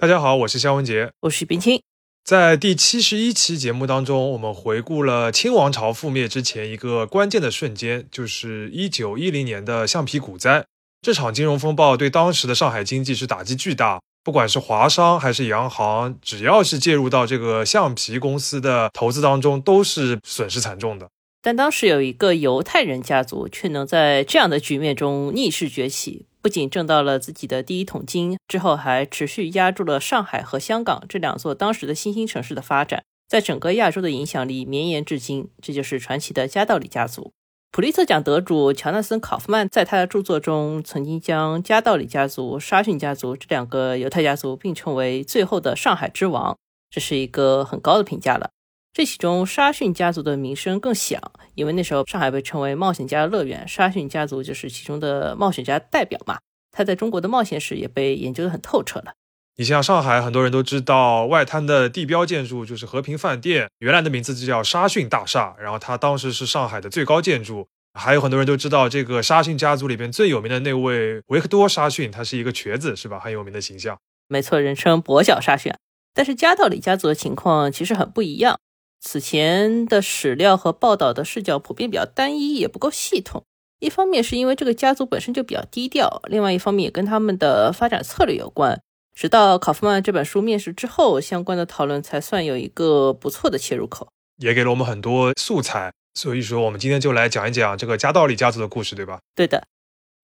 大家好，我是肖文杰，我是冰清。在第七十一期节目当中，我们回顾了清王朝覆灭之前一个关键的瞬间，就是一九一零年的橡皮股灾。这场金融风暴对当时的上海经济是打击巨大，不管是华商还是洋行，只要是介入到这个橡皮公司的投资当中，都是损失惨重的。但当时有一个犹太人家族，却能在这样的局面中逆势崛起。不仅挣到了自己的第一桶金，之后还持续压住了上海和香港这两座当时的新兴城市的发展，在整个亚洲的影响力绵延至今。这就是传奇的加道里家族。普利策奖得主乔纳森·考夫曼在他的著作中曾经将加道里家族、沙逊家族这两个犹太家族并称为“最后的上海之王”，这是一个很高的评价了。这其中，沙逊家族的名声更响，因为那时候上海被称为冒险家乐园，沙逊家族就是其中的冒险家代表嘛。他在中国的冒险史也被研究得很透彻了。你像上海，很多人都知道外滩的地标建筑就是和平饭店，原来的名字就叫沙逊大厦，然后它当时是上海的最高建筑。还有很多人都知道这个沙逊家族里边最有名的那位维克多·沙逊，他是一个瘸子，是吧？很有名的形象。没错，人称跛脚沙逊。但是加道里家族的情况其实很不一样。此前的史料和报道的视角普遍比较单一，也不够系统。一方面是因为这个家族本身就比较低调，另外一方面也跟他们的发展策略有关。直到考夫曼这本书面世之后，相关的讨论才算有一个不错的切入口，也给了我们很多素材。所以说，我们今天就来讲一讲这个加道里家族的故事，对吧？对的。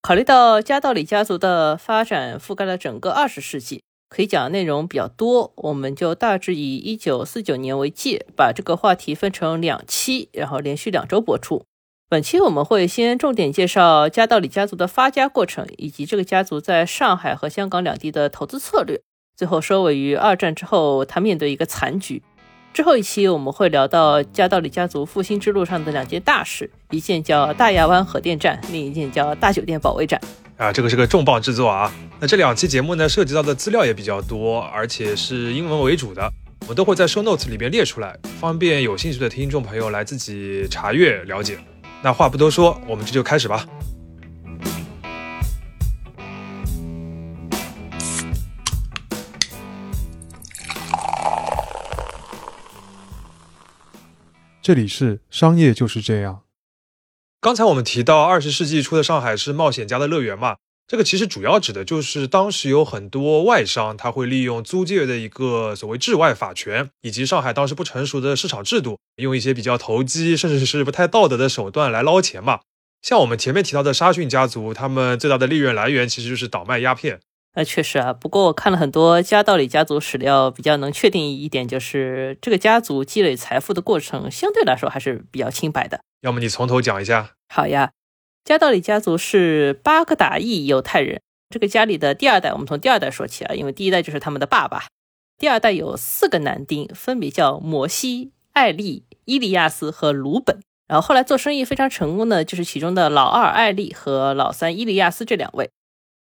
考虑到加道里家族的发展覆盖了整个二十世纪。可以讲的内容比较多，我们就大致以一九四九年为界，把这个话题分成两期，然后连续两周播出。本期我们会先重点介绍加道里家族的发家过程，以及这个家族在上海和香港两地的投资策略。最后收尾于二战之后，他面对一个残局。之后一期我们会聊到加道里家族复兴之路上的两件大事，一件叫大亚湾核电站，另一件叫大酒店保卫战。啊，这个是个重磅制作啊！那这两期节目呢，涉及到的资料也比较多，而且是英文为主的，我都会在 show notes 里边列出来，方便有兴趣的听众朋友来自己查阅了解。那话不多说，我们这就开始吧。这里是商业就是这样。刚才我们提到二十世纪初的上海是冒险家的乐园嘛？这个其实主要指的就是当时有很多外商，他会利用租界的一个所谓治外法权，以及上海当时不成熟的市场制度，用一些比较投机甚至是不太道德的手段来捞钱嘛。像我们前面提到的沙逊家族，他们最大的利润来源其实就是倒卖鸦片。那确实啊，不过我看了很多加道里家族史料，比较能确定一点就是这个家族积累财富的过程相对来说还是比较清白的。要么你从头讲一下。好呀，加道里家族是巴格达裔犹太人。这个家里的第二代，我们从第二代说起啊，因为第一代就是他们的爸爸。第二代有四个男丁，分别叫摩西、艾利、伊利亚斯和鲁本。然后后来做生意非常成功的，就是其中的老二艾利和老三伊利亚斯这两位。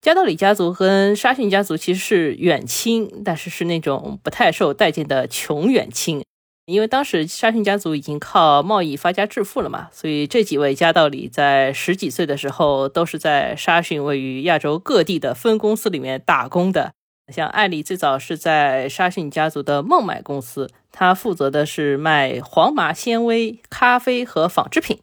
加道里家族跟沙逊家族其实是远亲，但是是那种不太受待见的穷远亲。因为当时沙逊家族已经靠贸易发家致富了嘛，所以这几位加道里在十几岁的时候都是在沙逊位于亚洲各地的分公司里面打工的。像艾丽最早是在沙逊家族的孟买公司，他负责的是卖黄麻纤维、咖啡和纺织品。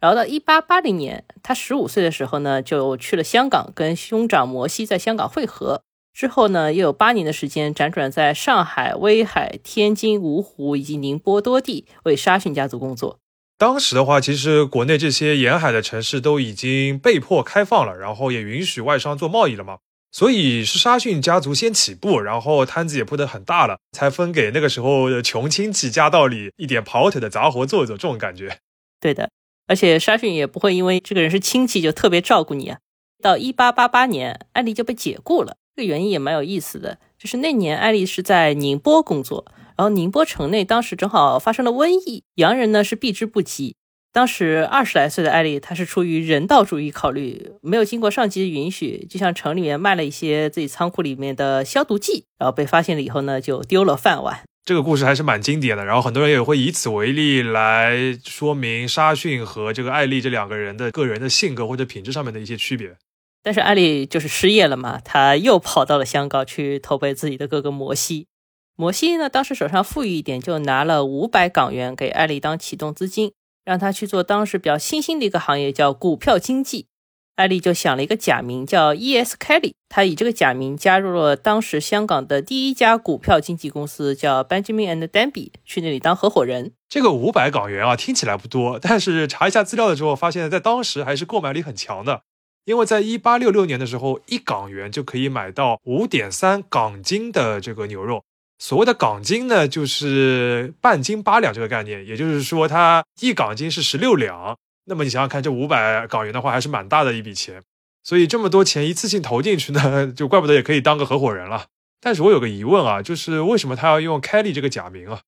然后到一八八零年，他十五岁的时候呢，就去了香港，跟兄长摩西在香港会合。之后呢，又有八年的时间辗转在上海、威海、天津、芜湖以及宁波多地为沙逊家族工作。当时的话，其实国内这些沿海的城市都已经被迫开放了，然后也允许外商做贸易了嘛。所以是沙逊家族先起步，然后摊子也铺得很大了，才分给那个时候的穷亲戚家道里一点跑腿的杂活做做，这种感觉。对的。而且沙逊也不会因为这个人是亲戚就特别照顾你啊。到一八八八年，艾丽就被解雇了。这个原因也蛮有意思的，就是那年艾丽是在宁波工作，然后宁波城内当时正好发生了瘟疫，洋人呢是避之不及。当时二十来岁的艾丽，她是出于人道主义考虑，没有经过上级的允许，就向城里面卖了一些自己仓库里面的消毒剂，然后被发现了以后呢，就丢了饭碗。这个故事还是蛮经典的，然后很多人也会以此为例来说明沙逊和这个艾丽这两个人的个人的性格或者品质上面的一些区别。但是艾丽就是失业了嘛，他又跑到了香港去投奔自己的哥哥摩西。摩西呢，当时手上富裕一点，就拿了五百港元给艾丽当启动资金，让他去做当时比较新兴的一个行业，叫股票经纪。艾利就想了一个假名叫 E.S. Kelly，他以这个假名加入了当时香港的第一家股票经纪公司，叫 Benjamin and Danby，去那里当合伙人。这个五百港元啊，听起来不多，但是查一下资料的时候，发现在当时还是购买力很强的。因为在一八六六年的时候，一港元就可以买到五点三港斤的这个牛肉。所谓的港斤呢，就是半斤八两这个概念，也就是说，它一港斤是十六两。那么你想想看，这五百港元的话，还是蛮大的一笔钱。所以这么多钱一次性投进去呢，就怪不得也可以当个合伙人了。但是我有个疑问啊，就是为什么他要用 Kelly 这个假名啊？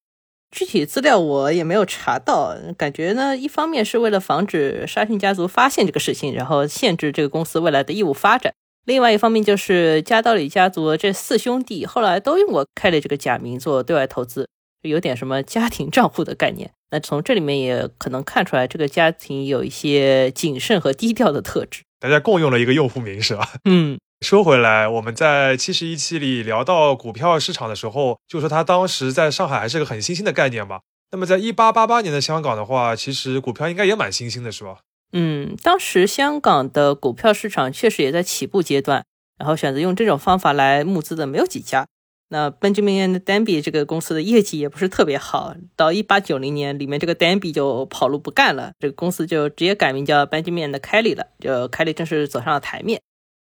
具体资料我也没有查到，感觉呢，一方面是为了防止沙逊家族发现这个事情，然后限制这个公司未来的业务发展；另外一方面就是加道里家族这四兄弟后来都用过开了这个假名做对外投资，有点什么家庭账户的概念。那从这里面也可能看出来，这个家庭有一些谨慎和低调的特质。大家共用了一个用户名是吧？嗯。说回来，我们在七十一期里聊到股票市场的时候，就说它当时在上海还是个很新兴的概念吧。那么在一八八八年的香港的话，其实股票应该也蛮新兴的，是吧？嗯，当时香港的股票市场确实也在起步阶段，然后选择用这种方法来募资的没有几家。那 Benjamin and Danby 这个公司的业绩也不是特别好，到一八九零年，里面这个 Danby 就跑路不干了，这个公司就直接改名叫 Benjamin and Kelly 了，就 Kelly 正式走上了台面。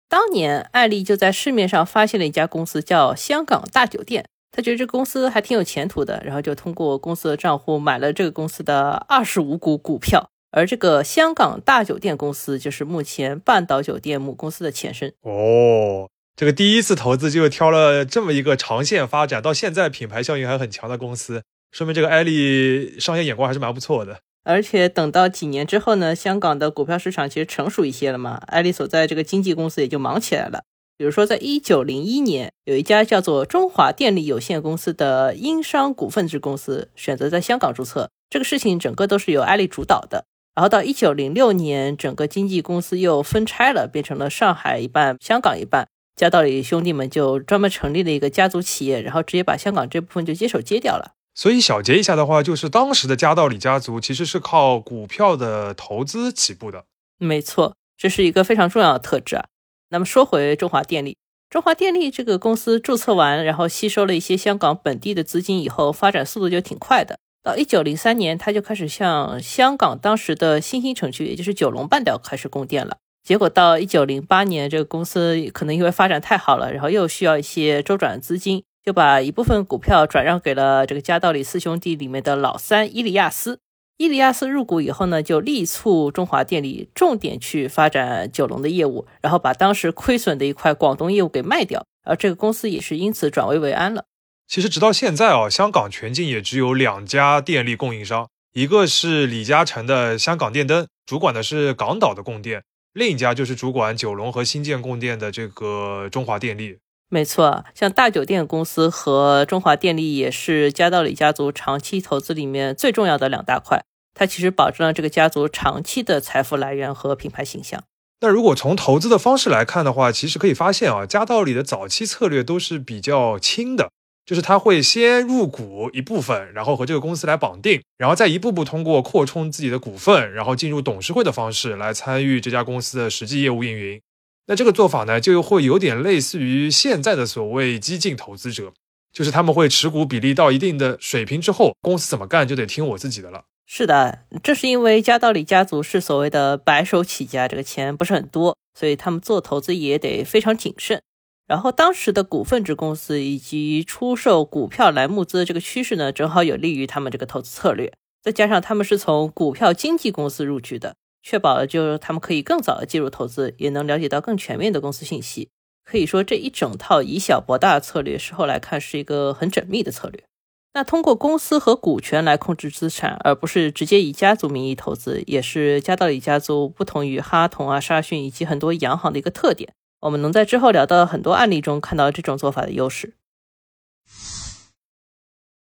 当年，艾丽就在市面上发现了一家公司，叫香港大酒店。她觉得这公司还挺有前途的，然后就通过公司的账户买了这个公司的二十五股股票。而这个香港大酒店公司，就是目前半岛酒店母公司的前身。哦，这个第一次投资就挑了这么一个长线发展，到现在品牌效应还很强的公司，说明这个艾丽商业眼光还是蛮不错的。而且等到几年之后呢，香港的股票市场其实成熟一些了嘛，艾丽所在这个经纪公司也就忙起来了。比如说，在一九零一年，有一家叫做中华电力有限公司的英商股份制公司选择在香港注册，这个事情整个都是由艾丽主导的。然后到一九零六年，整个经纪公司又分拆了，变成了上海一半、香港一半。加道理兄弟们就专门成立了一个家族企业，然后直接把香港这部分就接手接掉了。所以小结一下的话，就是当时的加道里家族其实是靠股票的投资起步的。没错，这是一个非常重要的特质啊。那么说回中华电力，中华电力这个公司注册完，然后吸收了一些香港本地的资金以后，发展速度就挺快的。到一九零三年，它就开始向香港当时的新兴城区，也就是九龙半岛开始供电了。结果到一九零八年，这个公司可能因为发展太好了，然后又需要一些周转资金。就把一部分股票转让给了这个加道里四兄弟里面的老三伊利亚斯。伊利亚斯入股以后呢，就力促中华电力重点去发展九龙的业务，然后把当时亏损的一块广东业务给卖掉，而这个公司也是因此转危为安了。其实直到现在啊，香港全境也只有两家电力供应商，一个是李嘉诚的香港电灯，主管的是港岛的供电；另一家就是主管九龙和新建供电的这个中华电力。没错，像大酒店公司和中华电力也是加道里家族长期投资里面最重要的两大块。它其实保证了这个家族长期的财富来源和品牌形象。那如果从投资的方式来看的话，其实可以发现啊，加道里的早期策略都是比较轻的，就是他会先入股一部分，然后和这个公司来绑定，然后再一步步通过扩充自己的股份，然后进入董事会的方式来参与这家公司的实际业务运营。那这个做法呢，就会有点类似于现在的所谓激进投资者，就是他们会持股比例到一定的水平之后，公司怎么干就得听我自己的了。是的，这是因为加道里家族是所谓的白手起家，这个钱不是很多，所以他们做投资也得非常谨慎。然后当时的股份制公司以及出售股票来募资的这个趋势呢，正好有利于他们这个投资策略。再加上他们是从股票经纪公司入局的。确保了，就是他们可以更早的介入投资，也能了解到更全面的公司信息。可以说，这一整套以小博大的策略，事后来看是一个很缜密的策略。那通过公司和股权来控制资产，而不是直接以家族名义投资，也是加道里家族不同于哈同啊、沙逊以及很多洋行的一个特点。我们能在之后聊到很多案例中看到这种做法的优势。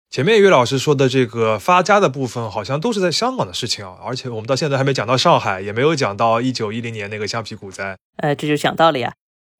前面岳老师说的这个发家的部分，好像都是在香港的事情啊，而且我们到现在还没讲到上海，也没有讲到一九一零年那个橡皮股灾。呃，这就讲到了呀。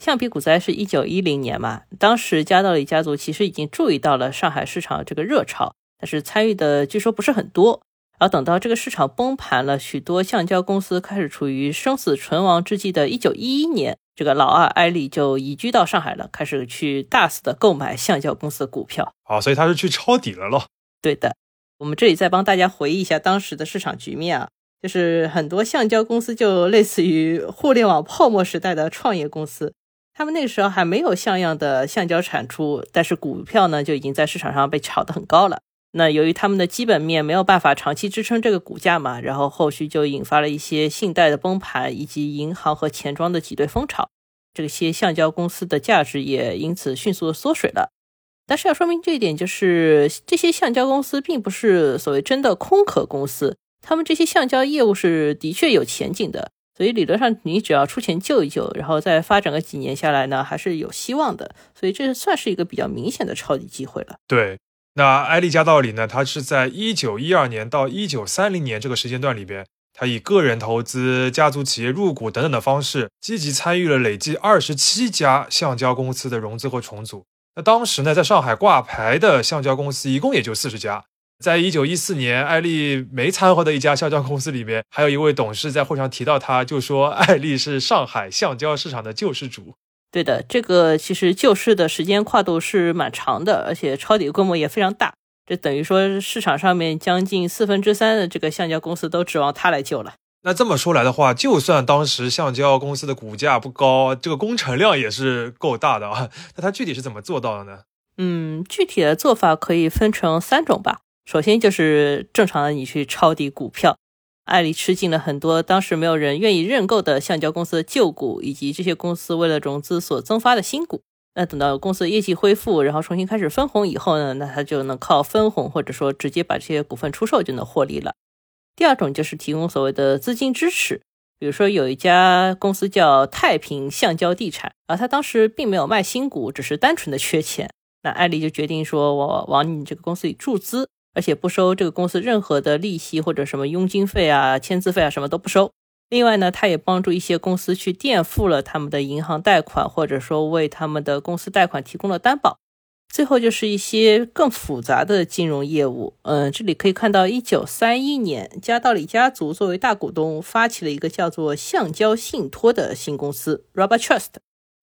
橡皮股灾是一九一零年嘛，当时加道理家族其实已经注意到了上海市场这个热潮，但是参与的据说不是很多。然后等到这个市场崩盘了，许多橡胶公司开始处于生死存亡之际的一九一一年。这个老二艾丽就移居到上海了，开始去大肆的购买橡胶公司的股票。好，所以他是去抄底了咯。对的，我们这里再帮大家回忆一下当时的市场局面啊，就是很多橡胶公司就类似于互联网泡沫时代的创业公司，他们那个时候还没有像样的橡胶产出，但是股票呢就已经在市场上被炒得很高了。那由于他们的基本面没有办法长期支撑这个股价嘛，然后后续就引发了一些信贷的崩盘，以及银行和钱庄的挤兑风潮，这些橡胶公司的价值也因此迅速的缩水了。但是要说明这一点，就是这些橡胶公司并不是所谓真的空壳公司，他们这些橡胶业务是的确有前景的，所以理论上你只要出钱救一救，然后再发展个几年下来呢，还是有希望的。所以这算是一个比较明显的抄底机会了。对。那埃利加道里呢？他是在一九一二年到一九三零年这个时间段里边，他以个人投资、家族企业入股等等的方式，积极参与了累计二十七家橡胶公司的融资和重组。那当时呢，在上海挂牌的橡胶公司一共也就四十家。在一九一四年，艾丽没掺和的一家橡胶公司里边，还有一位董事在会上提到，他就说 艾丽是上海橡胶市场的救世主。对的，这个其实救市的时间跨度是蛮长的，而且抄底规模也非常大。这等于说市场上面将近四分之三的这个橡胶公司都指望它来救了。那这么说来的话，就算当时橡胶公司的股价不高，这个工程量也是够大的啊。那它具体是怎么做到的呢？嗯，具体的做法可以分成三种吧。首先就是正常的你去抄底股票。艾利吃进了很多当时没有人愿意认购的橡胶公司的旧股，以及这些公司为了融资所增发的新股。那等到公司的业绩恢复，然后重新开始分红以后呢，那他就能靠分红或者说直接把这些股份出售就能获利了。第二种就是提供所谓的资金支持，比如说有一家公司叫太平橡胶地产，而他当时并没有卖新股，只是单纯的缺钱。那艾利就决定说，我往你这个公司里注资。而且不收这个公司任何的利息或者什么佣金费啊、签字费啊，什么都不收。另外呢，他也帮助一些公司去垫付了他们的银行贷款，或者说为他们的公司贷款提供了担保。最后就是一些更复杂的金融业务。嗯，这里可以看到，一九三一年，加道里家族作为大股东，发起了一个叫做橡胶信托的新公司 ——Rubber Trust。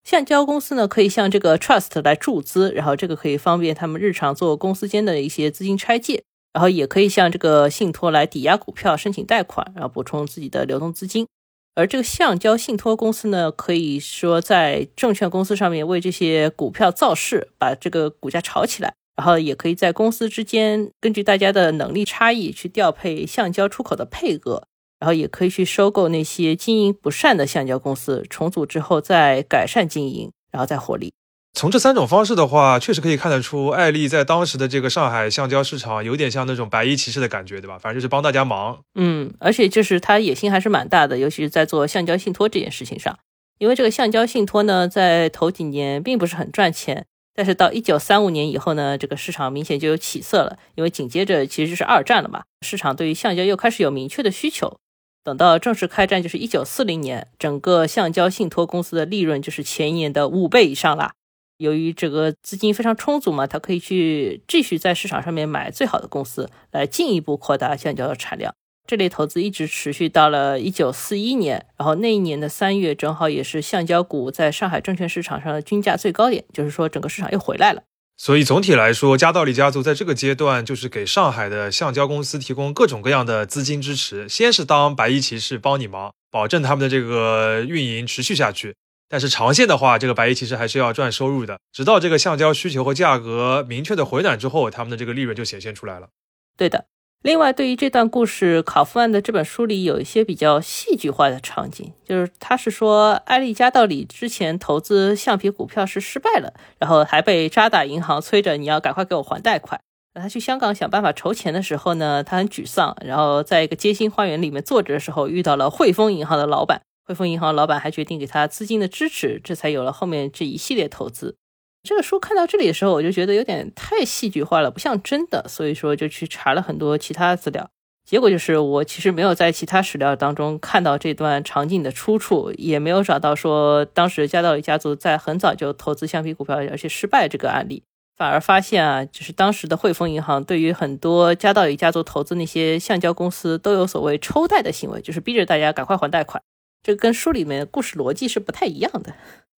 橡胶公司呢，可以向这个 trust 来注资，然后这个可以方便他们日常做公司间的一些资金拆借，然后也可以向这个信托来抵押股票申请贷款，然后补充自己的流动资金。而这个橡胶信托公司呢，可以说在证券公司上面为这些股票造势，把这个股价炒起来，然后也可以在公司之间根据大家的能力差异去调配橡胶出口的配额。然后也可以去收购那些经营不善的橡胶公司，重组之后再改善经营，然后再获利。从这三种方式的话，确实可以看得出，艾丽在当时的这个上海橡胶市场有点像那种白衣骑士的感觉，对吧？反正就是帮大家忙。嗯，而且就是他野心还是蛮大的，尤其是在做橡胶信托这件事情上。因为这个橡胶信托呢，在头几年并不是很赚钱，但是到一九三五年以后呢，这个市场明显就有起色了。因为紧接着其实就是二战了嘛，市场对于橡胶又开始有明确的需求。等到正式开战，就是一九四零年，整个橡胶信托公司的利润就是前一年的五倍以上啦。由于这个资金非常充足嘛，它可以去继续在市场上面买最好的公司，来进一步扩大橡胶的产量。这类投资一直持续到了一九四一年，然后那一年的三月正好也是橡胶股在上海证券市场上的均价最高点，就是说整个市场又回来了。所以总体来说，加道里家族在这个阶段就是给上海的橡胶公司提供各种各样的资金支持。先是当白衣骑士帮你忙，保证他们的这个运营持续下去。但是长线的话，这个白衣骑士还是要赚收入的。直到这个橡胶需求和价格明确的回暖之后，他们的这个利润就显现出来了。对的。另外，对于这段故事，考夫案的这本书里有一些比较戏剧化的场景，就是他是说，艾利加道里之前投资橡皮股票是失败了，然后还被渣打银行催着你要赶快给我还贷款。那他去香港想办法筹钱的时候呢，他很沮丧，然后在一个街心花园里面坐着的时候，遇到了汇丰银行的老板，汇丰银行老板还决定给他资金的支持，这才有了后面这一系列投资。这个书看到这里的时候，我就觉得有点太戏剧化了，不像真的，所以说就去查了很多其他资料。结果就是我其实没有在其他史料当中看到这段场景的出处，也没有找到说当时加道里家族在很早就投资橡皮股票而且失败这个案例。反而发现啊，就是当时的汇丰银行对于很多加道里家族投资那些橡胶公司都有所谓抽贷的行为，就是逼着大家赶快还贷款。这跟书里面故事逻辑是不太一样的。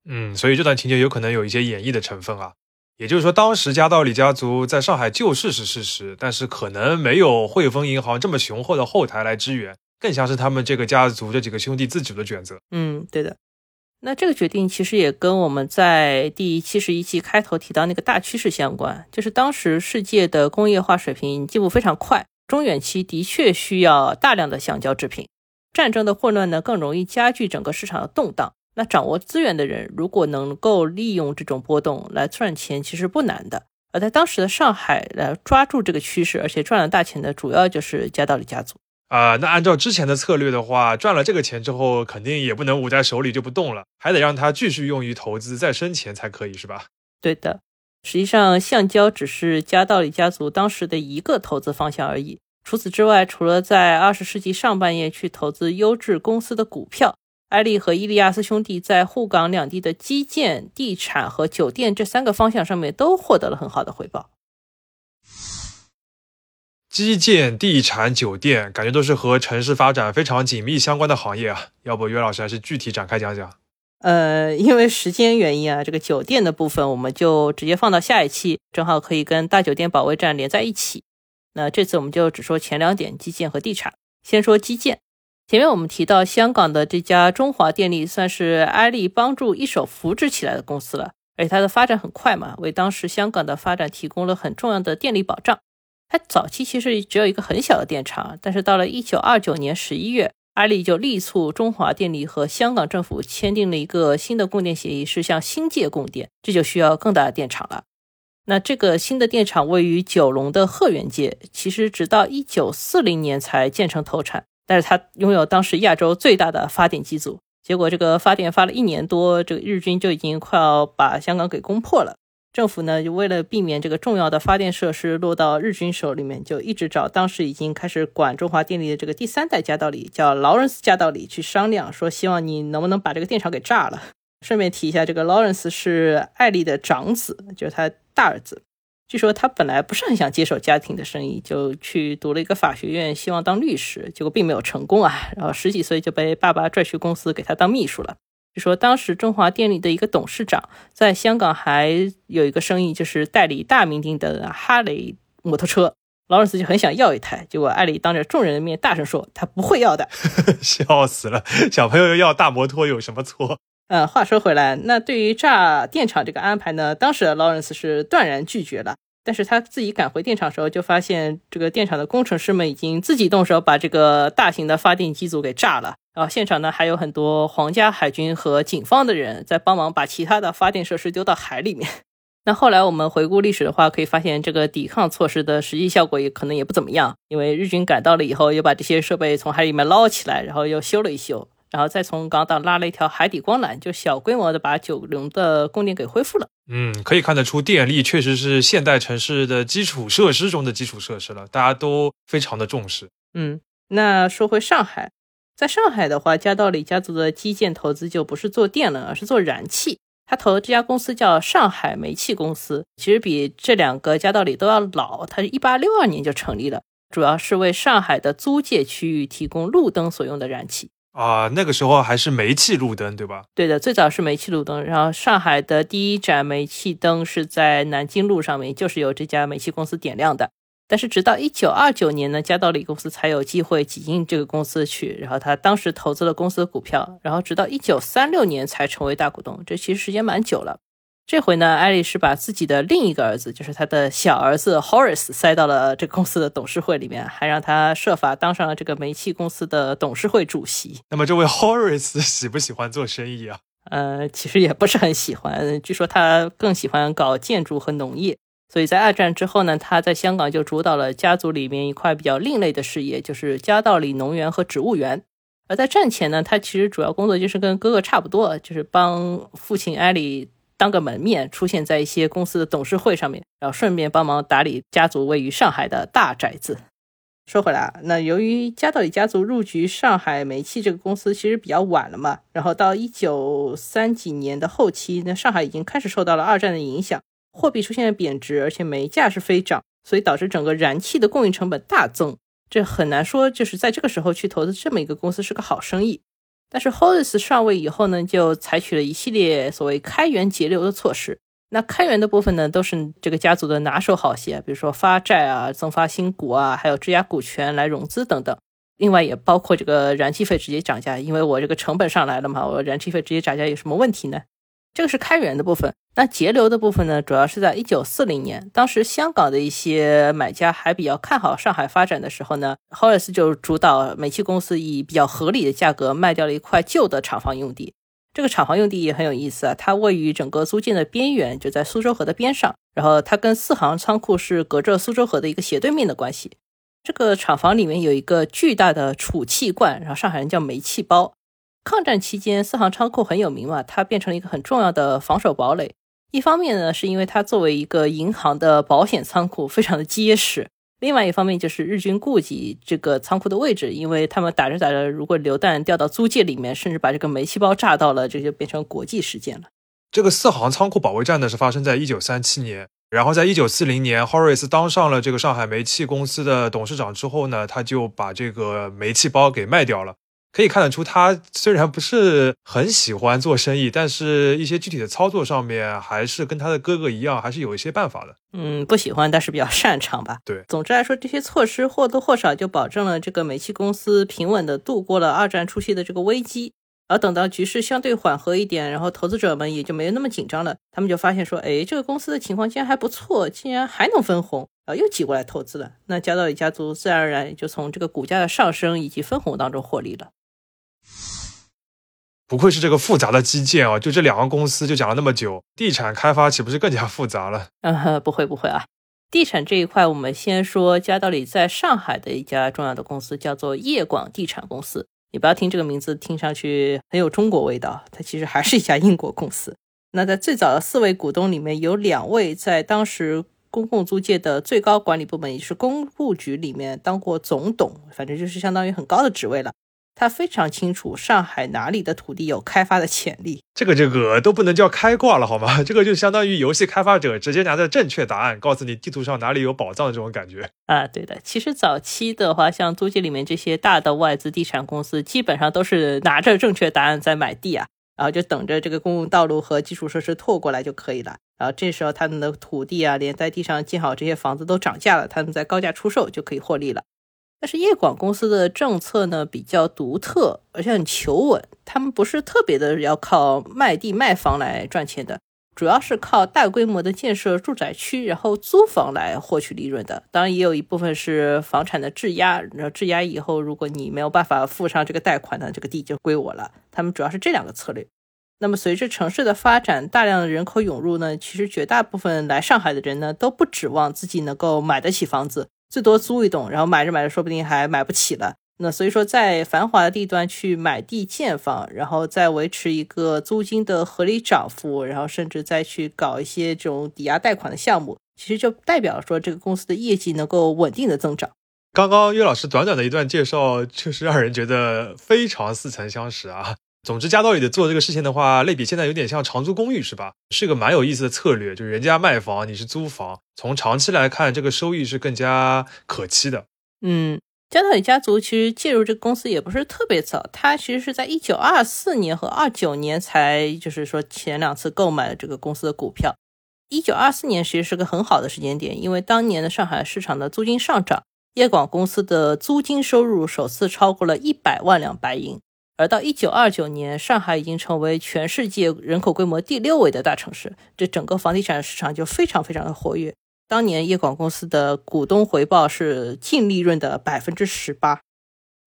嗯，所以这段情节有可能有一些演绎的成分啊。也就是说，当时加道里家族在上海救市是事实，但是可能没有汇丰银行这么雄厚的后台来支援，更像是他们这个家族这几个兄弟自主的选择。嗯，对的。那这个决定其实也跟我们在第七十一期开头提到那个大趋势相关，就是当时世界的工业化水平进步非常快，中远期的确需要大量的橡胶制品。战争的混乱呢，更容易加剧整个市场的动荡。那掌握资源的人，如果能够利用这种波动来赚钱，其实不难的。而在当时的上海，来抓住这个趋势，而且赚了大钱的，主要就是加道理家族啊。那按照之前的策略的话，赚了这个钱之后，肯定也不能捂在手里就不动了，还得让它继续用于投资，再生钱才可以，是吧？对的。实际上，橡胶只是加道理家族当时的一个投资方向而已。除此之外，除了在二十世纪上半叶去投资优质公司的股票。埃利和伊利亚斯兄弟在沪港两地的基建、地产和酒店这三个方向上面都获得了很好的回报。基建、地产、酒店，感觉都是和城市发展非常紧密相关的行业啊。要不，岳老师还是具体展开讲讲？呃，因为时间原因啊，这个酒店的部分我们就直接放到下一期，正好可以跟大酒店保卫战连在一起。那这次我们就只说前两点：基建和地产。先说基建。前面我们提到，香港的这家中华电力算是埃利帮助一手扶植起来的公司了，而且它的发展很快嘛，为当时香港的发展提供了很重要的电力保障。它早期其实只有一个很小的电厂，但是到了1929年11月，埃利就力促中华电力和香港政府签订了一个新的供电协议，是向新界供电，这就需要更大的电厂了。那这个新的电厂位于九龙的鹤园街，其实直到1940年才建成投产。但是它拥有当时亚洲最大的发电机组，结果这个发电发了一年多，这个日军就已经快要把香港给攻破了。政府呢，就为了避免这个重要的发电设施落到日军手里面，就一直找当时已经开始管中华电力的这个第三代家道理，叫劳伦斯家道理去商量，说希望你能不能把这个电厂给炸了。顺便提一下，这个劳伦斯是艾丽的长子，就是他大儿子。据说他本来不是很想接手家庭的生意，就去读了一个法学院，希望当律师，结果并没有成功啊。然后十几岁就被爸爸拽去公司给他当秘书了。据说当时中华电力的一个董事长在香港还有一个生意，就是代理大名鼎鼎的哈雷摩托车。劳伦斯就很想要一台，结果艾丽当着众人的面大声说他不会要的，笑死了。小朋友要大摩托有什么错？呃，话说回来，那对于炸电厂这个安排呢，当时的劳伦斯是断然拒绝了。但是他自己赶回电厂的时候，就发现这个电厂的工程师们已经自己动手把这个大型的发电机组给炸了。然后现场呢，还有很多皇家海军和警方的人在帮忙把其他的发电设施丢到海里面。那后来我们回顾历史的话，可以发现这个抵抗措施的实际效果也可能也不怎么样，因为日军赶到了以后，又把这些设备从海里面捞起来，然后又修了一修。然后再从港岛拉了一条海底光缆，就小规模的把九龙的供电给恢复了。嗯，可以看得出电力确实是现代城市的基础设施中的基础设施了，大家都非常的重视。嗯，那说回上海，在上海的话，加道理家族的基建投资就不是做电了，而是做燃气。他投的这家公司叫上海煤气公司，其实比这两个加道理都要老，它是一八六二年就成立了，主要是为上海的租界区域提供路灯所用的燃气。啊，那个时候还是煤气路灯，对吧？对的，最早是煤气路灯。然后上海的第一盏煤气灯是在南京路上面，就是由这家煤气公司点亮的。但是直到一九二九年呢，加道理公司才有机会挤进这个公司去。然后他当时投资了公司的股票，然后直到一九三六年才成为大股东。这其实时间蛮久了。这回呢，艾丽是把自己的另一个儿子，就是他的小儿子 Horace 塞到了这个公司的董事会里面，还让他设法当上了这个煤气公司的董事会主席。那么，这位 Horace 喜不喜欢做生意啊？呃，其实也不是很喜欢，据说他更喜欢搞建筑和农业。所以在二战之后呢，他在香港就主导了家族里面一块比较另类的事业，就是家道里农园和植物园。而在战前呢，他其实主要工作就是跟哥哥差不多，就是帮父亲艾利。当个门面，出现在一些公司的董事会上面，然后顺便帮忙打理家族位于上海的大宅子。说回来啊，那由于加道里家族入局上海煤气这个公司其实比较晚了嘛，然后到一九三几年的后期，那上海已经开始受到了二战的影响，货币出现了贬值，而且煤价是飞涨，所以导致整个燃气的供应成本大增。这很难说就是在这个时候去投资这么一个公司是个好生意。但是 Hollis 上位以后呢，就采取了一系列所谓开源节流的措施。那开源的部分呢，都是这个家族的拿手好戏，比如说发债啊、增发新股啊，还有质押股权来融资等等。另外也包括这个燃气费直接涨价，因为我这个成本上来了嘛，我燃气费直接涨价有什么问题呢？这个是开源的部分。那节流的部分呢，主要是在一九四零年，当时香港的一些买家还比较看好上海发展的时候呢，Hollis 就主导煤气公司以比较合理的价格卖掉了一块旧的厂房用地。这个厂房用地也很有意思啊，它位于整个租界的边缘，就在苏州河的边上。然后它跟四行仓库是隔着苏州河的一个斜对面的关系。这个厂房里面有一个巨大的储气罐，然后上海人叫煤气包。抗战期间，四行仓库很有名嘛，它变成了一个很重要的防守堡垒。一方面呢，是因为它作为一个银行的保险仓库，非常的结实。另外一方面就是日军顾及这个仓库的位置，因为他们打着打着，如果流弹掉到租界里面，甚至把这个煤气包炸到了，这就变成国际事件了。这个四行仓库保卫战呢，是发生在一九三七年，然后在一九四零年，Horace 当上了这个上海煤气公司的董事长之后呢，他就把这个煤气包给卖掉了。可以看得出，他虽然不是很喜欢做生意，但是一些具体的操作上面，还是跟他的哥哥一样，还是有一些办法的。嗯，不喜欢，但是比较擅长吧。对，总之来说，这些措施或多或少就保证了这个煤气公司平稳的度过了二战初期的这个危机。而等到局势相对缓和一点，然后投资者们也就没有那么紧张了，他们就发现说，哎，这个公司的情况竟然还不错，竟然还能分红，然后又挤过来投资了。那加道里家族自然而然就从这个股价的上升以及分红当中获利了。不愧是这个复杂的基建啊！就这两个公司就讲了那么久，地产开发岂不是更加复杂了？嗯，不会不会啊！地产这一块，我们先说加道里在上海的一家重要的公司，叫做业广地产公司。你不要听这个名字，听上去很有中国味道，它其实还是一家英国公司。那在最早的四位股东里面，有两位在当时公共租界的最高管理部门，也是公务局里面当过总董，反正就是相当于很高的职位了。他非常清楚上海哪里的土地有开发的潜力，这个这个都不能叫开挂了好吗？这个就相当于游戏开发者直接拿着正确答案告诉你地图上哪里有宝藏的这种感觉啊。对的，其实早期的话，像租界里面这些大的外资地产公司，基本上都是拿着正确答案在买地啊，然后就等着这个公共道路和基础设施拓过来就可以了。然后这时候他们的土地啊，连在地上建好这些房子都涨价了，他们在高价出售就可以获利了。但是业广公司的政策呢比较独特，而且很求稳。他们不是特别的要靠卖地卖房来赚钱的，主要是靠大规模的建设住宅区，然后租房来获取利润的。当然，也有一部分是房产的质押，然后质押以后，如果你没有办法付上这个贷款呢，这个地就归我了。他们主要是这两个策略。那么随着城市的发展，大量的人口涌入呢，其实绝大部分来上海的人呢，都不指望自己能够买得起房子。最多租一栋，然后买着买着，说不定还买不起了。那所以说，在繁华的地段去买地建房，然后再维持一个租金的合理涨幅，然后甚至再去搞一些这种抵押贷款的项目，其实就代表说这个公司的业绩能够稳定的增长。刚刚岳老师短短的一段介绍，确实让人觉得非常似曾相识啊。总之，加道里的做这个事情的话，类比现在有点像长租公寓，是吧？是个蛮有意思的策略，就是人家卖房，你是租房，从长期来看，这个收益是更加可期的。嗯，加道里家族其实介入这个公司也不是特别早，他其实是在一九二四年和二九年才，就是说前两次购买了这个公司的股票。一九二四年其实是个很好的时间点，因为当年的上海市场的租金上涨，业广公司的租金收入首次超过了一百万两白银。而到一九二九年，上海已经成为全世界人口规模第六位的大城市，这整个房地产市场就非常非常的活跃。当年业广公司的股东回报是净利润的百分之十八。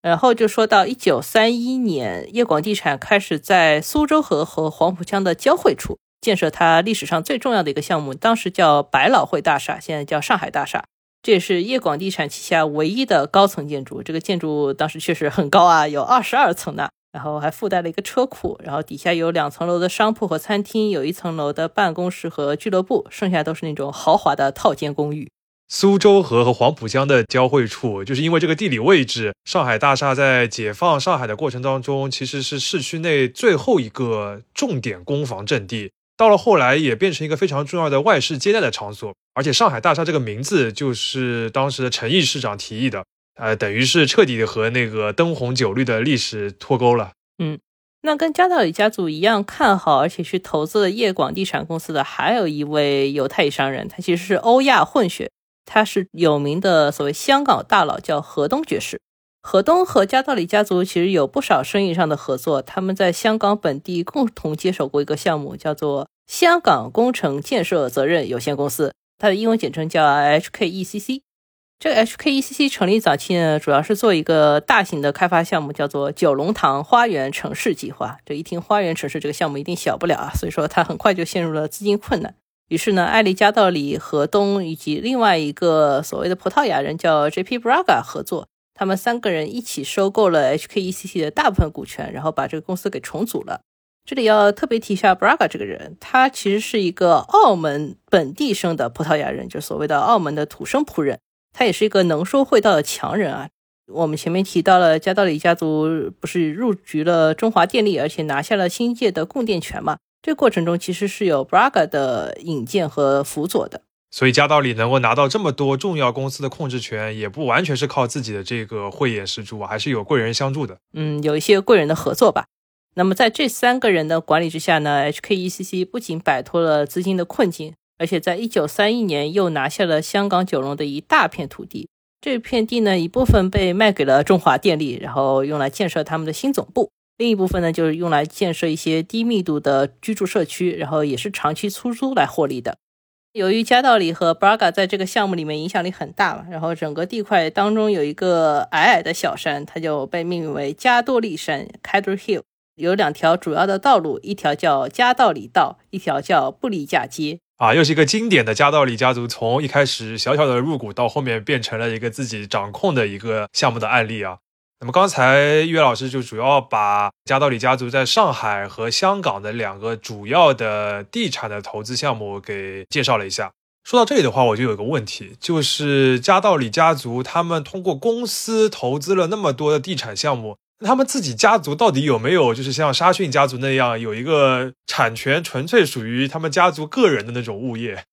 然后就说到一九三一年，业广地产开始在苏州河和黄浦江的交汇处建设它历史上最重要的一个项目，当时叫百老汇大厦，现在叫上海大厦。这也是业广地产旗下唯一的高层建筑。这个建筑当时确实很高啊，有二十二层呢。然后还附带了一个车库，然后底下有两层楼的商铺和餐厅，有一层楼的办公室和俱乐部，剩下都是那种豪华的套间公寓。苏州河和黄浦江的交汇处，就是因为这个地理位置，上海大厦在解放上海的过程当中，其实是市区内最后一个重点攻防阵地。到了后来，也变成一个非常重要的外事接待的场所。而且，上海大厦这个名字就是当时的陈毅市长提议的，呃，等于是彻底的和那个灯红酒绿的历史脱钩了。嗯，那跟加道里家族一样看好，而且去投资了叶广地产公司的，还有一位犹太裔商人，他其实是欧亚混血。他是有名的所谓香港大佬，叫何东爵士。何东和加道里家族其实有不少生意上的合作，他们在香港本地共同接手过一个项目，叫做香港工程建设责任有限公司，它的英文简称叫 HKECC。这个 HKECC 成立早期呢，主要是做一个大型的开发项目，叫做九龙塘花园城市计划。这一听花园城市这个项目一定小不了啊，所以说他很快就陷入了资金困难。于是呢，艾利加道里、河东以及另外一个所谓的葡萄牙人叫 J.P. Braga 合作，他们三个人一起收购了 HKECC 的大部分股权，然后把这个公司给重组了。这里要特别提一下 Braga 这个人，他其实是一个澳门本地生的葡萄牙人，就所谓的澳门的土生葡人。他也是一个能说会道的强人啊。我们前面提到了加道里家族不是入局了中华电力，而且拿下了新界的供电权嘛？这过程中其实是有 Braga 的引荐和辅佐的，所以加道里能够拿到这么多重要公司的控制权，也不完全是靠自己的这个慧眼识珠啊，还是有贵人相助的。嗯，有一些贵人的合作吧。那么在这三个人的管理之下呢，HKECC 不仅摆脱了资金的困境，而且在一九三一年又拿下了香港九龙的一大片土地。这片地呢，一部分被卖给了中华电力，然后用来建设他们的新总部。另一部分呢，就是用来建设一些低密度的居住社区，然后也是长期出租来获利的。由于加道里和 Braga 在这个项目里面影响力很大嘛，然后整个地块当中有一个矮矮的小山，它就被命名为加多利山 c a d r Hill）。有两条主要的道路，一条叫加道里道，一条叫布里架街。啊，又是一个经典的加道里家族从一开始小小的入股，到后面变成了一个自己掌控的一个项目的案例啊。那么刚才岳老师就主要把加道里家族在上海和香港的两个主要的地产的投资项目给介绍了一下。说到这里的话，我就有个问题，就是加道里家族他们通过公司投资了那么多的地产项目，他们自己家族到底有没有就是像沙逊家族那样有一个产权纯粹属于他们家族个人的那种物业？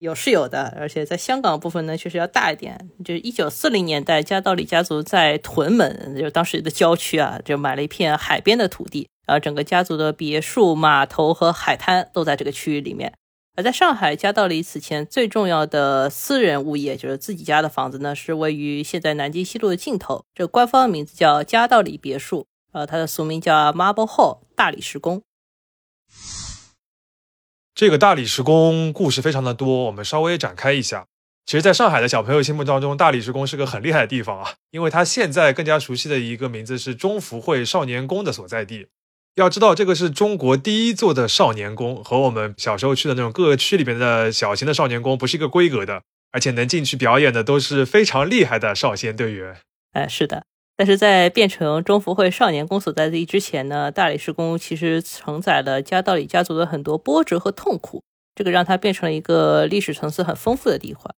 有是有的，而且在香港部分呢，确实要大一点。就是一九四零年代，加道里家族在屯门，就当时的郊区啊，就买了一片海边的土地，然后整个家族的别墅、码头和海滩都在这个区域里面。而在上海，加道里此前最重要的私人物业，就是自己家的房子呢，是位于现在南京西路的尽头，这官方名字叫加道里别墅，呃，它的俗名叫 Marble Hall 大理石宫。这个大理石宫故事非常的多，我们稍微展开一下。其实，在上海的小朋友心目当中，大理石宫是个很厉害的地方啊，因为它现在更加熟悉的一个名字是中福会少年宫的所在地。要知道，这个是中国第一座的少年宫，和我们小时候去的那种各个区里边的小型的少年宫不是一个规格的，而且能进去表演的都是非常厉害的少先队员。哎，是的。但是在变成中福会少年宫所在地之前呢，大理石宫其实承载了加道里家族的很多波折和痛苦，这个让它变成了一个历史层次很丰富的地方。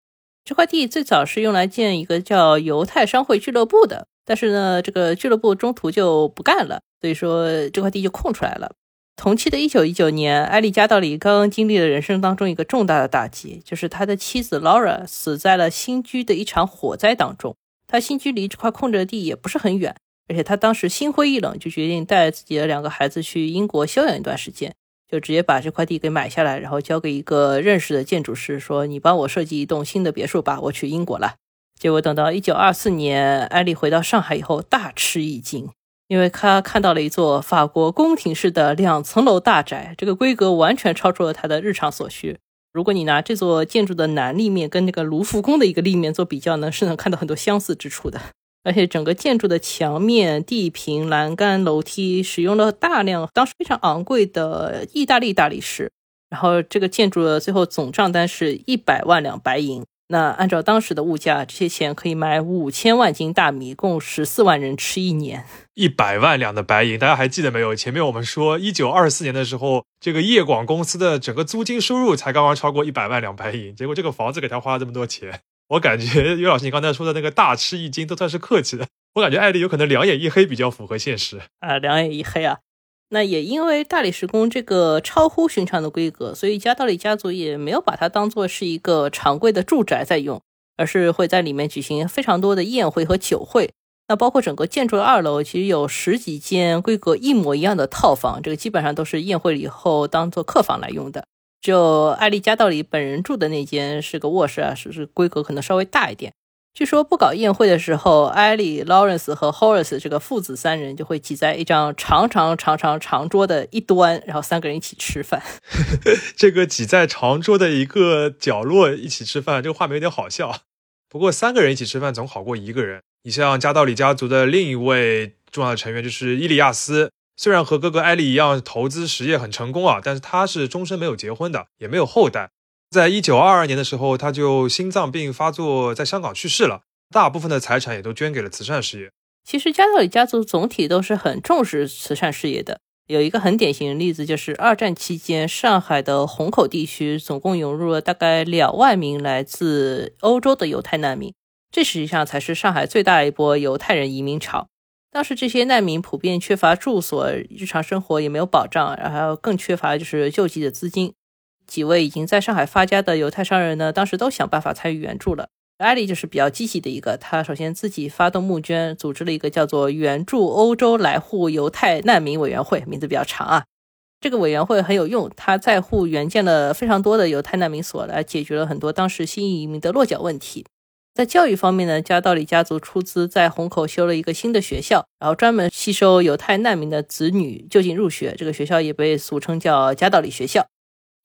这块地最早是用来建一个叫犹太商会俱乐部的，但是呢，这个俱乐部中途就不干了，所以说这块地就空出来了。同期的一九一九年，埃利加道里刚刚经历了人生当中一个重大的打击，就是他的妻子 Laura 死在了新居的一场火灾当中。他新居离这块空着的地也不是很远，而且他当时心灰意冷，就决定带自己的两个孩子去英国休养一段时间，就直接把这块地给买下来，然后交给一个认识的建筑师，说：“你帮我设计一栋新的别墅吧，我去英国了。”结果等到一九二四年，艾丽回到上海以后，大吃一惊，因为他看到了一座法国宫廷式的两层楼大宅，这个规格完全超出了他的日常所需。如果你拿这座建筑的南立面跟那个卢浮宫的一个立面做比较呢，是能看到很多相似之处的。而且整个建筑的墙面、地坪、栏杆、楼梯使用了大量当时非常昂贵的意大利大理石。然后这个建筑的最后总账单是一百万两白银，那按照当时的物价，这些钱可以买五千万斤大米，供十四万人吃一年。一百万两的白银，大家还记得没有？前面我们说，一九二四年的时候，这个叶广公司的整个租金收入才刚刚超过一百万两白银，结果这个房子给他花了这么多钱。我感觉岳老师你刚才说的那个大吃一惊都算是客气的。我感觉艾丽有可能两眼一黑比较符合现实啊，两眼一黑啊。那也因为大理石宫这个超乎寻常的规格，所以加道里家族也没有把它当做是一个常规的住宅在用，而是会在里面举行非常多的宴会和酒会。那包括整个建筑的二楼，其实有十几间规格一模一样的套房，这个基本上都是宴会以后当做客房来用的。只有艾丽加道里本人住的那间是个卧室啊，是是规格可能稍微大一点。据说不搞宴会的时候，艾莉、劳伦斯和 Horace 这个父子三人就会挤在一张长长长长长桌的一端，然后三个人一起吃饭。这个挤在长桌的一个角落一起吃饭，这个画面有点好笑。不过三个人一起吃饭总好过一个人。你像加道里家族的另一位重要的成员就是伊利亚斯，虽然和哥哥艾莉一样投资实业很成功啊，但是他是终身没有结婚的，也没有后代。在一九二二年的时候，他就心脏病发作，在香港去世了。大部分的财产也都捐给了慈善事业。其实加道里家族总体都是很重视慈善事业的。有一个很典型的例子，就是二战期间，上海的虹口地区总共涌入了大概两万名来自欧洲的犹太难民。这实际上才是上海最大一波犹太人移民潮。当时这些难民普遍缺乏住所，日常生活也没有保障，然后更缺乏就是救济的资金。几位已经在上海发家的犹太商人呢，当时都想办法参与援助了。艾利就是比较积极的一个，他首先自己发动募捐，组织了一个叫做“援助欧洲来沪犹太难民委员会”，名字比较长啊。这个委员会很有用，他在沪援建了非常多的犹太难民所，来解决了很多当时新移民的落脚问题。在教育方面呢，加道里家族出资在虹口修了一个新的学校，然后专门吸收犹太难民的子女就近入学。这个学校也被俗称叫加道里学校。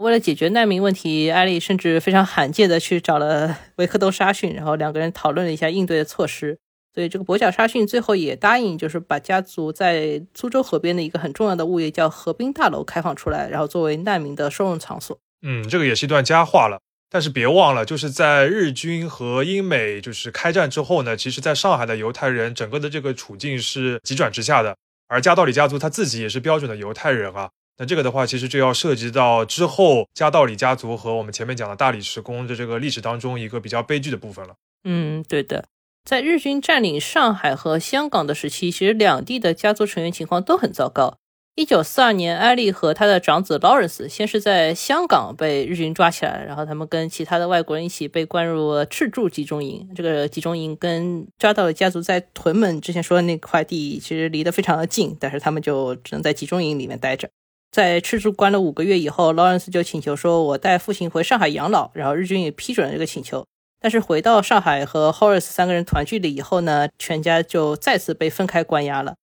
为了解决难民问题，艾丽甚至非常罕见的去找了维克多·沙逊，然后两个人讨论了一下应对的措施。所以这个跛脚沙逊最后也答应，就是把家族在苏州河边的一个很重要的物业叫河滨大楼开放出来，然后作为难民的收容场所。嗯，这个也是一段佳话了。但是别忘了，就是在日军和英美就是开战之后呢，其实在上海的犹太人整个的这个处境是急转直下的。而加道里家族他自己也是标准的犹太人啊。那这个的话，其实就要涉及到之后加道里家族和我们前面讲的大理石宫的这个历史当中一个比较悲剧的部分了。嗯，对的，在日军占领上海和香港的时期，其实两地的家族成员情况都很糟糕。一九四二年，艾丽和他的长子劳伦斯先是在香港被日军抓起来，然后他们跟其他的外国人一起被关入赤柱集中营。这个集中营跟抓到了家族在屯门之前说的那块地其实离得非常的近，但是他们就只能在集中营里面待着。在赤柱关了五个月以后，劳伦斯就请求说：“我带父亲回上海养老。”然后日军也批准了这个请求。但是回到上海和 Horace 三个人团聚了以后呢，全家就再次被分开关押了。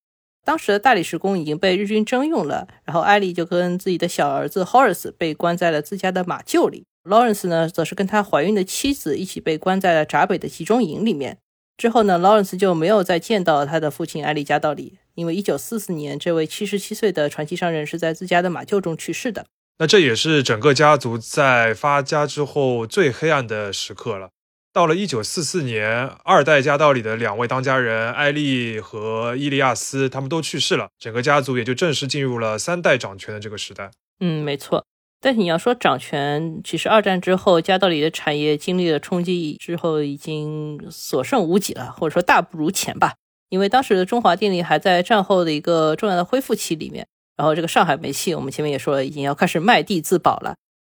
当时的大理石宫已经被日军征用了，然后艾丽就跟自己的小儿子 Horace 被关在了自家的马厩里，Lawrence 呢，则是跟他怀孕的妻子一起被关在了闸北的集中营里面。之后呢，Lawrence 就没有再见到他的父亲埃利加道里。因为一九四四年，这位七十七岁的传奇商人是在自家的马厩中去世的。那这也是整个家族在发家之后最黑暗的时刻了。到了一九四四年，二代家道里的两位当家人艾利和伊利亚斯他们都去世了，整个家族也就正式进入了三代掌权的这个时代。嗯，没错。但是你要说掌权，其实二战之后，加道里的产业经历了冲击之后，已经所剩无几了，或者说大不如前吧。因为当时的中华电力还在战后的一个重要的恢复期里面，然后这个上海煤气，我们前面也说了，已经要开始卖地自保了。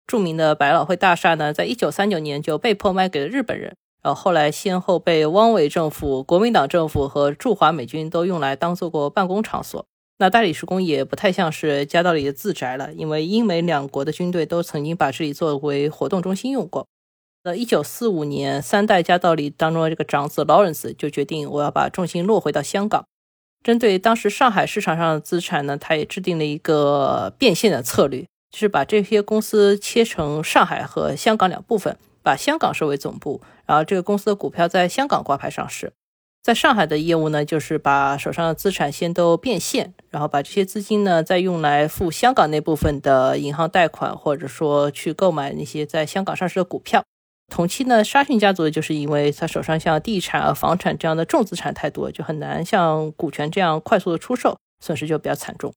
著名的百老汇大厦呢，在一九三九年就被迫卖给了日本人，然后后来先后被汪伪政府、国民党政府和驻华美军都用来当做过办公场所。那大理石宫也不太像是家道里的自宅了，因为英美两国的军队都曾经把这里作为活动中心用过。呃，一九四五年，三代家道里当中的这个长子 Lawrence 就决定，我要把重心落回到香港。针对当时上海市场上的资产呢，他也制定了一个变现的策略，就是把这些公司切成上海和香港两部分，把香港设为总部，然后这个公司的股票在香港挂牌上市。在上海的业务呢，就是把手上的资产先都变现，然后把这些资金呢再用来付香港那部分的银行贷款，或者说去购买那些在香港上市的股票。同期呢，沙逊家族就是因为他手上像地产啊、房产这样的重资产太多，就很难像股权这样快速的出售，损失就比较惨重。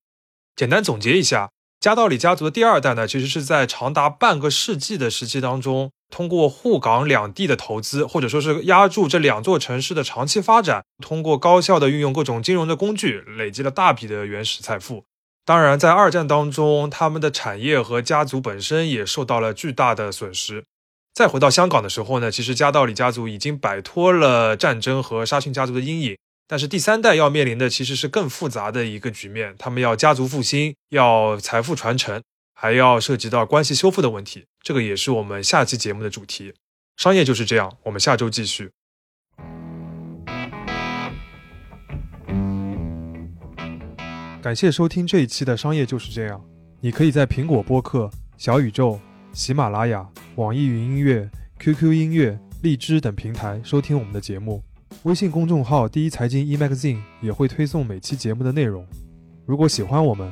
简单总结一下，加道里家族的第二代呢，其实是在长达半个世纪的时期当中，通过沪港两地的投资，或者说是压住这两座城市的长期发展，通过高效的运用各种金融的工具，累积了大笔的原始财富。当然，在二战当中，他们的产业和家族本身也受到了巨大的损失。再回到香港的时候呢，其实加道里家族已经摆脱了战争和沙逊家族的阴影，但是第三代要面临的其实是更复杂的一个局面，他们要家族复兴，要财富传承，还要涉及到关系修复的问题，这个也是我们下期节目的主题。商业就是这样，我们下周继续。感谢收听这一期的《商业就是这样》，你可以在苹果播客、小宇宙。喜马拉雅、网易云音乐、QQ 音乐、荔枝等平台收听我们的节目。微信公众号“第一财经 eMagazine” 也会推送每期节目的内容。如果喜欢我们，